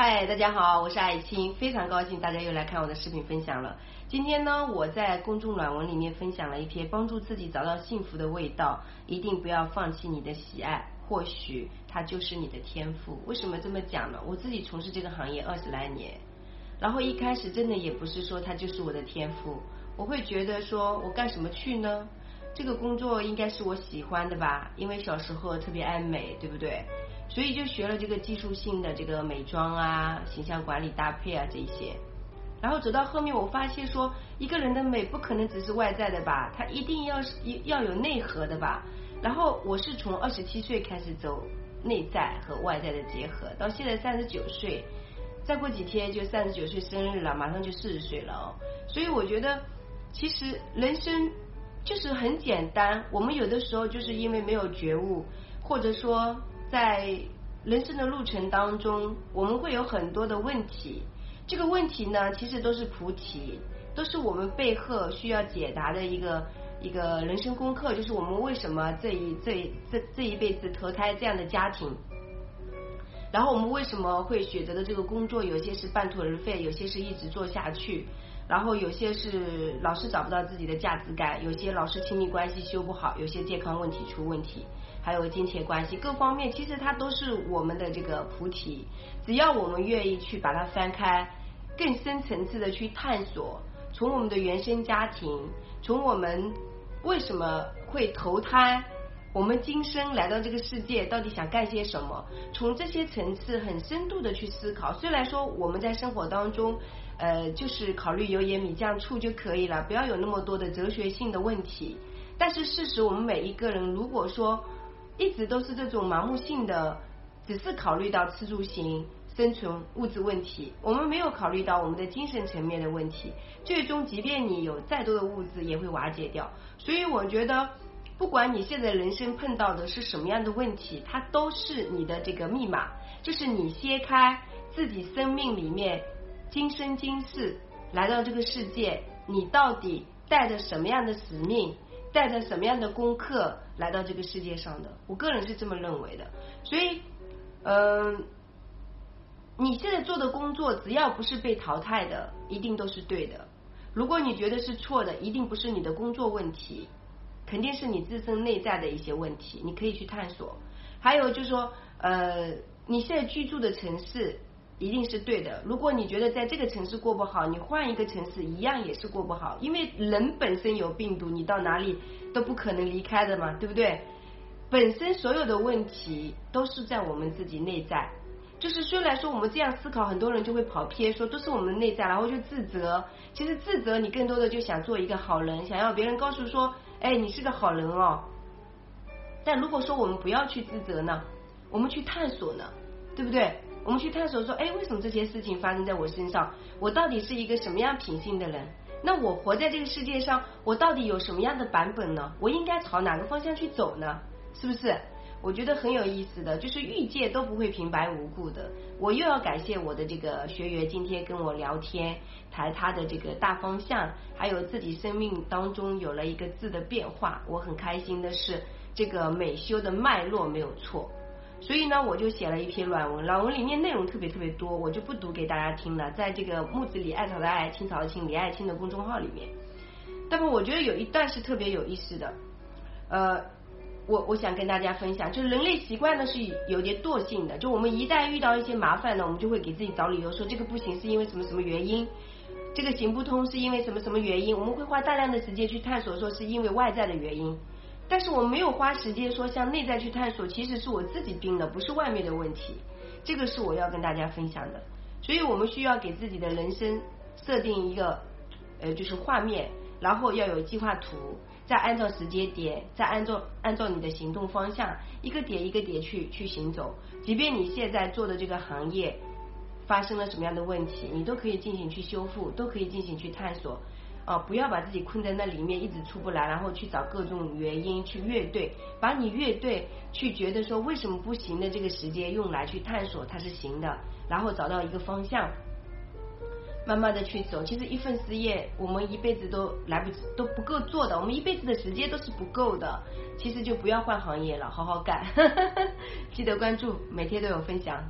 嗨，大家好，我是艾青，非常高兴大家又来看我的视频分享了。今天呢，我在公众软文里面分享了一篇帮助自己找到幸福的味道，一定不要放弃你的喜爱，或许它就是你的天赋。为什么这么讲呢？我自己从事这个行业二十来年，然后一开始真的也不是说它就是我的天赋，我会觉得说我干什么去呢？这个工作应该是我喜欢的吧，因为小时候特别爱美，对不对？所以就学了这个技术性的这个美妆啊、形象管理搭配啊这一些，然后走到后面，我发现说一个人的美不可能只是外在的吧，他一定要是要有内核的吧。然后我是从二十七岁开始走内在和外在的结合，到现在三十九岁，再过几天就三十九岁生日了，马上就四十岁了哦。所以我觉得其实人生就是很简单，我们有的时候就是因为没有觉悟，或者说。在人生的路程当中，我们会有很多的问题。这个问题呢，其实都是菩提，都是我们背后需要解答的一个一个人生功课。就是我们为什么这一这这这一辈子投胎这样的家庭，然后我们为什么会选择的这个工作，有些是半途而废，有些是一直做下去，然后有些是老是找不到自己的价值感，有些老是亲密关系修不好，有些健康问题出问题。还有金钱关系各方面，其实它都是我们的这个菩提。只要我们愿意去把它翻开，更深层次的去探索，从我们的原生家庭，从我们为什么会投胎，我们今生来到这个世界到底想干些什么，从这些层次很深度的去思考。虽然说我们在生活当中，呃，就是考虑油盐米酱醋就可以了，不要有那么多的哲学性的问题。但是事实，我们每一个人如果说，一直都是这种盲目性的，只是考虑到吃住行、生存物质问题，我们没有考虑到我们的精神层面的问题。最终，即便你有再多的物质，也会瓦解掉。所以，我觉得，不管你现在人生碰到的是什么样的问题，它都是你的这个密码，就是你揭开自己生命里面今生今世来到这个世界，你到底带着什么样的使命？带着什么样的功课来到这个世界上的？我个人是这么认为的。所以，嗯，你现在做的工作，只要不是被淘汰的，一定都是对的。如果你觉得是错的，一定不是你的工作问题，肯定是你自身内在的一些问题。你可以去探索。还有就是说，呃，你现在居住的城市。一定是对的。如果你觉得在这个城市过不好，你换一个城市一样也是过不好。因为人本身有病毒，你到哪里都不可能离开的嘛，对不对？本身所有的问题都是在我们自己内在。就是虽然说我们这样思考，很多人就会跑偏，说都是我们内在，然后就自责。其实自责，你更多的就想做一个好人，想要别人告诉说，哎，你是个好人哦。但如果说我们不要去自责呢，我们去探索呢，对不对？我们去探索说，哎，为什么这些事情发生在我身上？我到底是一个什么样品性的人？那我活在这个世界上，我到底有什么样的版本呢？我应该朝哪个方向去走呢？是不是？我觉得很有意思的，就是遇见都不会平白无故的。我又要感谢我的这个学员今天跟我聊天，谈他的这个大方向，还有自己生命当中有了一个字的变化。我很开心的是，这个美修的脉络没有错。所以呢，我就写了一篇软文，软文里面内容特别特别多，我就不读给大家听了。在这个木子李艾草的艾，青草的青，李爱青的公众号里面。那么我觉得有一段是特别有意思的，呃，我我想跟大家分享，就是人类习惯呢是有点惰性的，就我们一旦遇到一些麻烦呢，我们就会给自己找理由，说这个不行是因为什么什么原因，这个行不通是因为什么什么原因，我们会花大量的时间去探索，说是因为外在的原因。但是我没有花时间说向内在去探索，其实是我自己病的，不是外面的问题。这个是我要跟大家分享的。所以我们需要给自己的人生设定一个呃，就是画面，然后要有计划图，再按照时间点，再按照按照你的行动方向，一个点一个点去去行走。即便你现在做的这个行业发生了什么样的问题，你都可以进行去修复，都可以进行去探索。啊，不要把自己困在那里面，一直出不来，然后去找各种原因去乐队，把你乐队去觉得说为什么不行的这个时间用来去探索它是行的，然后找到一个方向，慢慢的去走。其实一份事业我们一辈子都来不及都不够做的，我们一辈子的时间都是不够的。其实就不要换行业了，好好干。记得关注，每天都有分享。